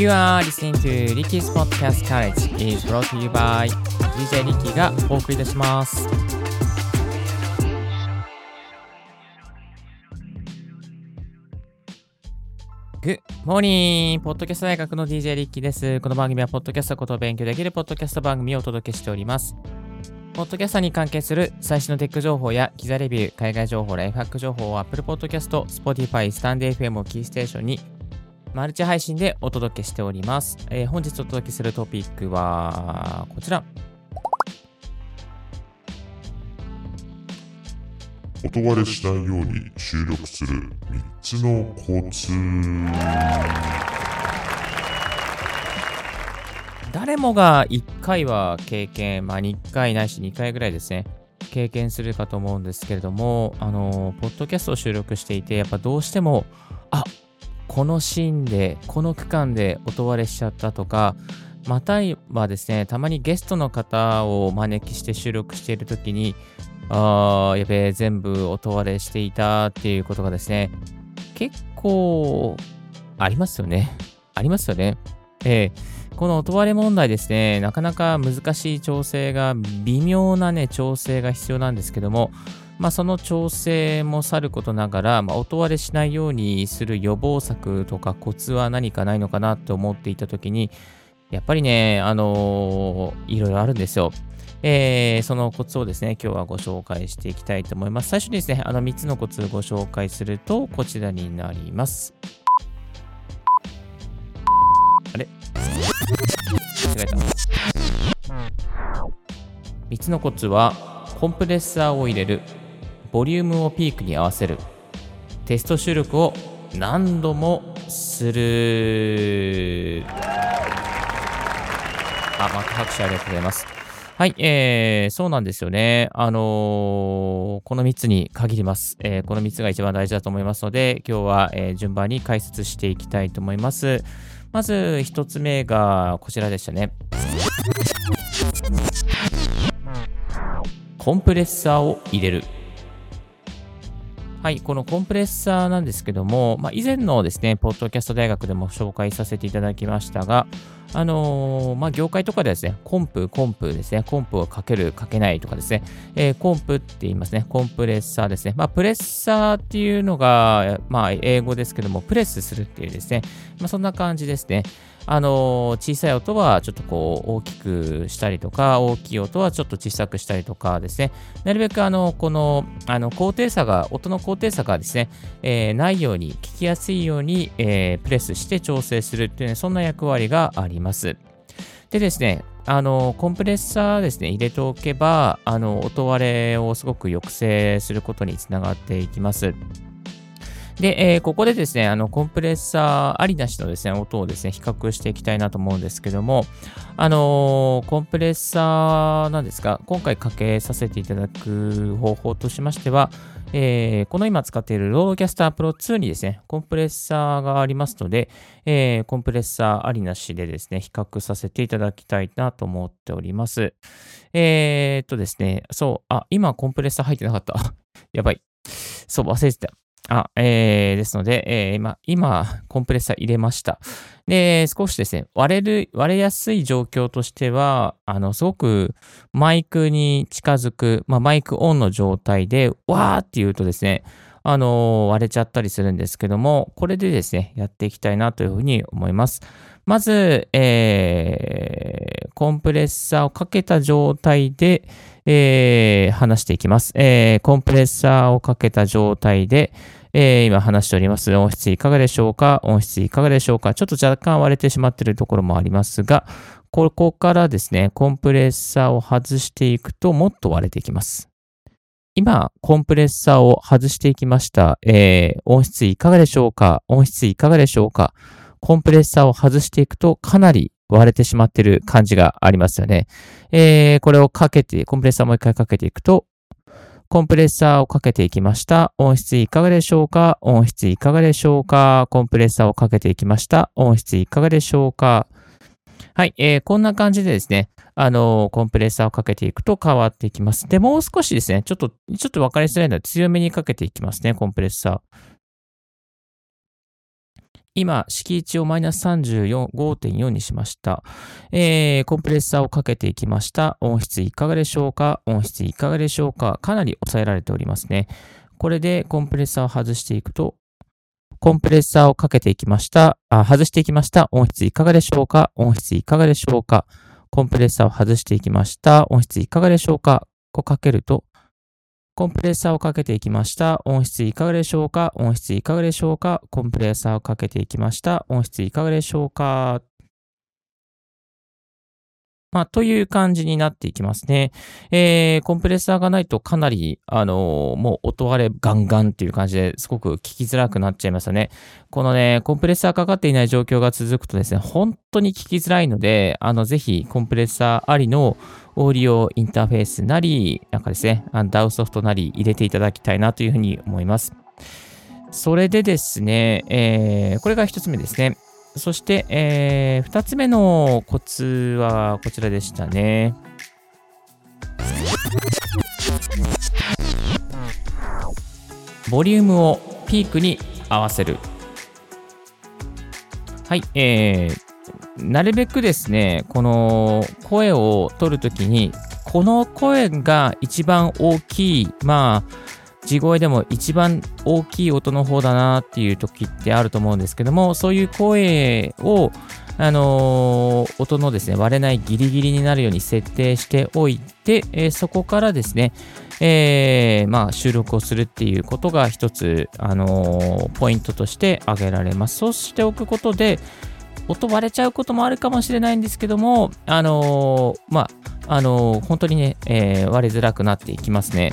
You are listening to Ricky's Podcast College is brought to you by DJ Ricky がお送りいたします。Good morning! ポッドキャスト大学の DJ リッキーです。この番組はポッドキャストことを勉強できるポッドキャスト番組をお届けしております。ポッドキャストに関係する最新のテック情報や機材レビュー、海外情報、ライフハック情報を Apple Podcast、Spotify、スタンデー FM をキーステーションにマルチ配信でお届けしております。えー本日お届けするトピックはこちら。音割れしないように収録する3つのコツ誰もが1回は経験、まあ1回ないし2回ぐらいですね、経験するかと思うんですけれども、あの、ポッドキャストを収録していて、やっぱどうしても、あこのシーンで、この区間で音割れしちゃったとか、またはですね、たまにゲストの方をお招きして収録しているときに、あー、やべえ、全部音割れしていたっていうことがですね、結構ありますよね。ありますよね。えーこの音割れ問題ですね、なかなか難しい調整が、微妙なね、調整が必要なんですけども、まあ、その調整もさることながら、まあ、音割れしないようにする予防策とかコツは何かないのかなと思っていたときに、やっぱりね、あのーいろいろあるんですよ。えーそのコツをですね、今日はご紹介していきたいと思います。最初にですね、あの3つのコツをご紹介すると、こちらになります。あれ？間違えた。3つのコツは、コンプレッサーを入れる、ボリュームをピークに合わせる、テスト収録を何度もする。あ、また拍手ありがとうございます。はい、えー、そうなんですよね。あのーこの3つに限ります、えーこの3つが一番大事だと思いますので、今日は、えー順番に解説していきたいと思います。まず1つ目がこちらでしたね。コンプレッサーを入れる。はい、このコンプレッサーなんですけども、まあ、以前のですね、ポッドキャスト大学でも紹介させていただきましたが、あのーまあ、業界とかではですね、コンプ、コンプですね、コンプをかける、かけないとかですね、えーコンプって言いますね、コンプレッサーですね。まあ、プレッサーっていうのが、まあ、英語ですけども、プレスするっていうですね、まあ、そんな感じですね。あの小さい音はちょっとこう大きくしたりとか、大きい音はちょっと小さくしたりとかですね、なるべくあの、この、あの、高低差が、音の高低差がですね、えーないように、聞きやすいように、えープレスして調整するっていうね、そんな役割があります。でですね、あの、コンプレッサーですね、入れておけば、あの、音割れをすごく抑制することにつながっていきます。で、えーここでですね、あの、コンプレッサーありなしのですね、音をですね、比較していきたいなと思うんですけども、あのーコンプレッサーなんですが、今回かけさせていただく方法としましては、えーこの今使っているロードキャスタープロ2にですね、コンプレッサーがありますので、えーコンプレッサーありなしでですね、比較させていただきたいなと思っております。えーっとですね、そう、あ、今コンプレッサー入ってなかった。やばい。そう、忘れてた。あ、えー、ですので、えー今、今、コンプレッサー入れました。で、少しですね、割れる、割れやすい状況としては、あの、すごくマイクに近づく、まあ、マイクオンの状態で、わーって言うとですね、あの割れちゃったりするんですけども、これでですね、やっていきたいなというふうに思います。まず、えーコンプレッサーをかけた状態で、えー話していきます。えーコンプレッサーをかけた状態で、えー今話しております。音質いかがでしょうか？音質いかがでしょうか？ちょっと若干割れてしまっているところもありますが、ここからですね、コンプレッサーを外していくともっと割れていきます。今、コンプレッサーを外していきました。えー音質いかがでしょうか？音質いかがでしょうか？コンプレッサーを外していくとかなり割れてしまってる感じがありますよね。えーこれをかけて、コンプレッサーもう一回かけていくと、コンプレッサーをかけていきました。音質いかがでしょうか？音質いかがでしょうか？コンプレッサーをかけていきました。音質いかがでしょうか？はい、えーこんな感じでですね、あのーコンプレッサーをかけていくと変わっていきます。で、もう少しですね、ちょっと、ちょっと分かりづらいので強めにかけていきますね、コンプレッサー。今、敷地をマイナス35.4にしました。えー、コンプレッサーをかけていきました。音質いかがでしょうか？音質いかがでしょうか？かなり抑えられておりますね。これでコンプレッサーを外していくと、コンプレッサーをかけていきました。あ外していきました。音質いかがでしょうか？音質いかがでしょうか？コンプレッサーを外していきました。音質いかがでしょうか？こうかけると、コンプレッサーをかけていきました。音質いかがでしょうか？音質いかがでしょうか？コンプレッサーをかけていきました。音質いかがでしょうか？まあ、という感じになっていきますね。えー、コンプレッサーがないとかなり、あのー、もう音割れガンガンっていう感じですごく聞きづらくなっちゃいましたね。このね、コンプレッサーかかっていない状況が続くとですね、本当に聞きづらいので、あの、ぜひコンプレッサーありのオーディオインターフェースなり、なんかですね、あの DAW ソフトなり入れていただきたいなというふうに思います。それでですね、えー、これが一つ目ですね。そして、えー、2つ目のコツはこちらでしたね。ボリュームをピークに合わせる。はい、えー、なるべくですね、この声を取るときに、この声が一番大きい、まあ、地声でも一番大きい音の方だなっていう時ってあると思うんですけども、そういう声を、あのー、音のですね、割れないギリギリになるように設定しておいて、えー、そこからですね、えー、まあ、収録をするっていうことが一つ、あのポイントとして挙げられます。そうしておくことで、音割れちゃうこともあるかもしれないんですけども、あのまあ、あの本当にね、え割れづらくなっていきますね。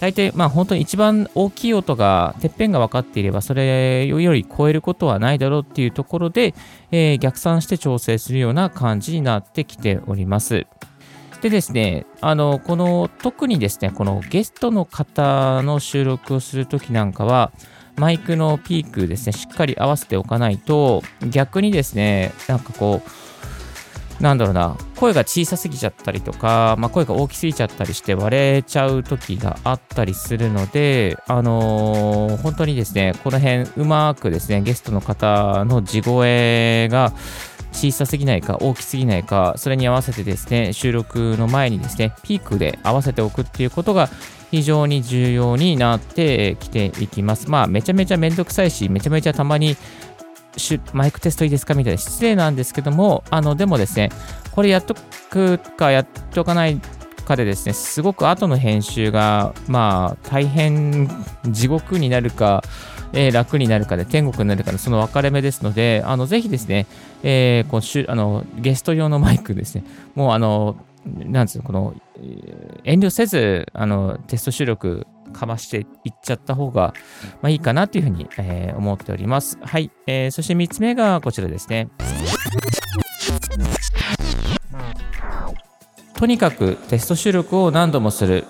大体、まあ本当に一番大きい音が、てっぺんが分かっていれば、それより超えることはないだろうっていうところで、えー、逆算して調整するような感じになってきております。でですね、あの、この、特にですね、このゲストの方の収録をするときなんかは、マイクのピークですね、しっかり合わせておかないと、逆にですね、なんかこう、なんだろうな、声が小さすぎちゃったりとか、まあ、声が大きすぎちゃったりして割れちゃう時があったりするので、あのー、本当にですね、この辺うまくですね、ゲストの方の地声が小さすぎないか大きすぎないか、それに合わせてですね、収録の前にですね、ピークで合わせておくっていうことが非常に重要になってきていきます。まあ、めちゃめちゃめんどくさいし、めちゃめちゃたまにマイクテストいいですか？みたいな。失礼なんですけども、あの、でもですね、これやっとくかやっとかないかでですね、すごく後の編集が、まあ、大変地獄になるか、えー、楽になるかで天国になるかのその分かれ目ですので、あのぜひですね、えー、こうあのゲスト用のマイクですね、もうあの、なんですこの、遠慮せず、あの、テスト収録かましていっちゃった方が、まあ、いいかなというふうに、えー、思っております。はい、えー。そして3つ目がこちらですね。とにかくテスト収録を何度もする。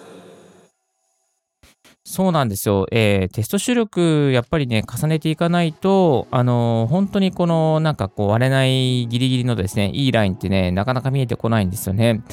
そうなんですよ。えー、テスト収録、やっぱりね、重ねていかないと、あのー、本当にこの、なんかこう、割れないギリギリのですね、いいラインってね、なかなか見えてこないんですよね。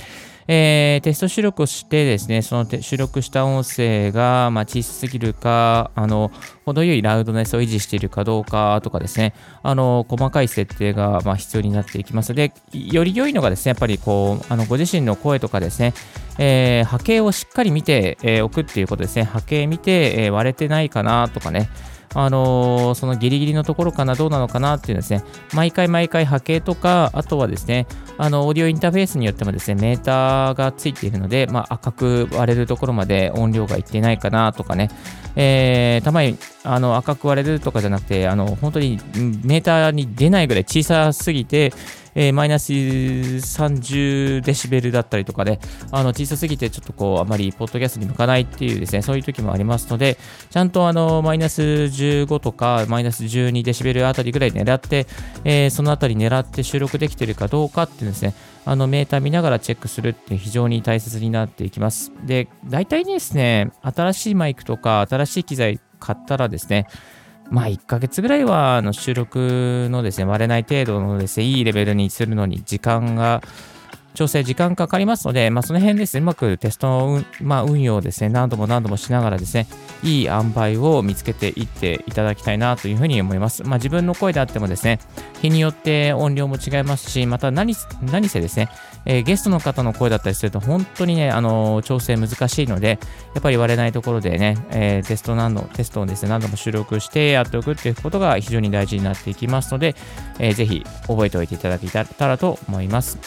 えー、テスト収録をしてですね、その収録した音声が、まあ、小さすぎるか、あの、程よいラウドネスを維持しているかどうかとかですね、あの、細かい設定が、まあ、必要になっていきます。で、より良いのがですね、やっぱりこう、あの、ご自身の声とかですね、えー、波形をしっかり見て、おくっていうことですね、波形見て、え、割れてないかなとかね、あのー、そのギリギリのところかな、どうなのかなっていうですね、毎回毎回波形とか、あとはですね、あの、オーディオインターフェースによってもですね、メーターがついているので、まあ、赤く割れるところまで音量がいってないかなとかね、えー、たまにあの赤く割れるとかじゃなくて、あの、本当にメーターに出ないぐらい小さすぎて、えー、マイナス30デシベルだったりとかで、あの小さすぎてちょっとこう、あまりポッドキャストに向かないっていうですね、そういう時もありますので、ちゃんとあの、マイナス15とか、マイナス12デシベルあたりぐらい狙って、えー、そのあたり狙って収録できてるかどうかっていうですね、あのメーター見ながらチェックするって非常に大切になっていきます。で、大体ですね、新しいマイクとか新しい機材買ったらですね、まあ1ヶ月ぐらいはあの収録のですね、割れない程度のですね、いいレベルにするのに時間が調整時間かかりますので、まあ、その辺ですね、うまくテストの、まあ、運用をですね、何度も何度もしながらですね、いい塩梅を見つけていっていただきたいなというふうに思います。まあ、自分の声であってもですね、日によって音量も違いますし、また何何せですね、えー、ゲストの方の声だったりすると、本当にね、あのー、調整難しいので、やっぱり割れないところでね、えー、テスト何度、テストをですね、何度も収録してやっておくっていうことが非常に大事になっていきますので、えー、ぜひ覚えておいていただけたらと思います。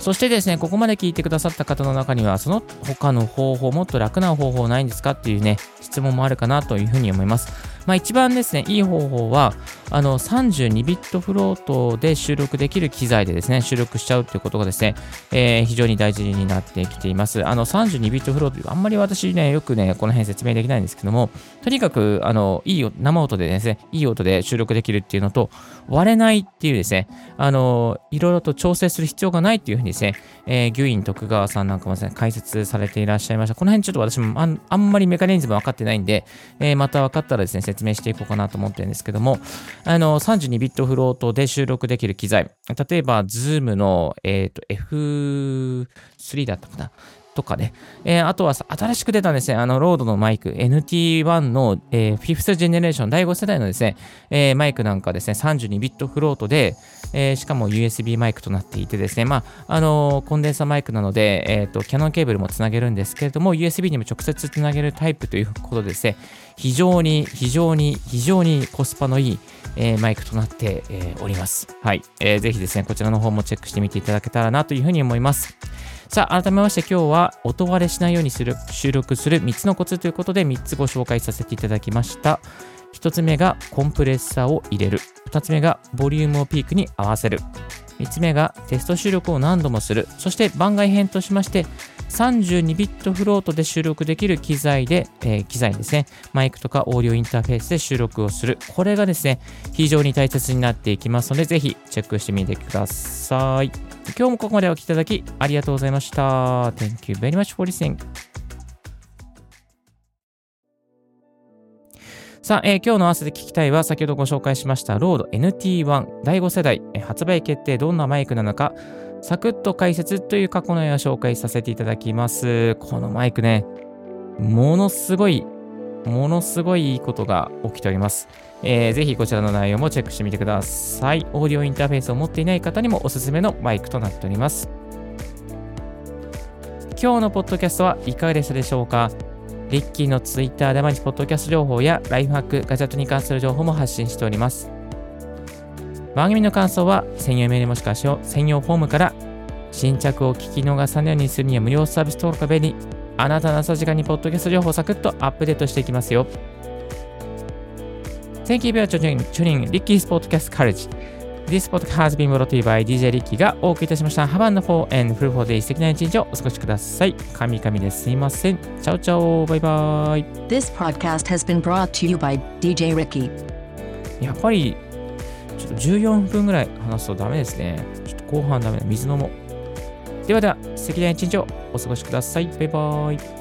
そしてですね、ここまで聞いてくださった方の中には、その他の方法、もっと楽な方法ないんですかっていうね、質問もあるかなというふうに思います。まあ、一番ですね、いい方法は、あの32ビットフロートで収録できる機材でですね、収録しちゃうということがですね、えー、非常に大事になってきています。あの32ビットフロート、あんまり私ね、よくね、この辺説明できないんですけども、とにかく、あの、いい生音でですね、いい音で収録できるっていうのと、割れないっていうですね、あの、いろいろと調整する必要がないっていうふうにですね、えー、牛院徳川さんなんかもですね、解説されていらっしゃいました。この辺ちょっと私もあんまりメカニズム分かってないんで、えー、また分かったらですね、説説明していこうかなと思ってるんですけども、あの、32ビットフロートで収録できる機材、例えば、Zoom の、えっ、ー、と、F3 だったかな。とかね。えー、あとは新しく出たですね、あの、ロードのマイク、NT1 の、えー、5th ジェネレーション、第5世代のですね、えー、マイクなんかですね、32ビットフロートで、えー、しかも USB マイクとなっていてですね、まあ、あのー、コンデンサマイクなので、え、ー、と、キャノンケーブルもつなげるんですけれども、USB にも直接つなげるタイプということでですね、非常に、非常に、非常にコスパのいい、えー、マイクとなって、えー、おります。はい、えー。ぜひですね、こちらの方もチェックしてみていただけたらなというふうに思います。さあ、改めまして今日は音割れしないようにする収録する3つのコツということで3つご紹介させていただきました。1つ目がコンプレッサーを入れる。2つ目がボリュームをピークに合わせる。3つ目がテスト収録を何度もする。そして番外編としまして、32ビットフロートで収録できる機材で、えー、機材ですね、マイクとかオーディオインターフェースで収録をする。これがですね、非常に大切になっていきますので、ぜひチェックしてみてください。今日もここまでお聴きいただきありがとうございました。Thank you very much for listening. さあ、えー、今日の合わせて聞きたいは、先ほどご紹介しました、ロード NT1 第5世代、えー、発売決定、どんなマイクなのか、サクッと解説という過去の絵を紹介させていただきます。このマイクね、ものすごい、ものすごいいいことが起きております。えー、ぜひこちらの内容もチェックしてみてください。オーディオインターフェースを持っていない方にもおすすめのマイクとなっております。今日のポッドキャストはいかがでしたでしょうか？リッキーのツイッターで毎日ポッドキャスト情報やライフハック、ガジェットに関する情報も発信しております。番組の感想は専用メールもしくは専用フォームから新着を聞き逃さないようにするには無料サービス登録が便利。あなたの朝時間にポッドキャスト情報をサクッとアップデートしていきますよ。Thank you for tuning, tuning Ricky's Podcast College. This podcast has been brought to you by DJ Ricky がお送りいたしました。Have a wonderful and fruitful day 素敵な一日をお過ごしください。神々ですいません。チャオチャオバイバイ。This podcast has been brought to you by DJ Ricky. やっぱりちょっと14分ぐらい話すとダメですね。ちょっと後半ダメだ。水飲もう。ではでは、素敵な一日をお過ごしください。バイバイ。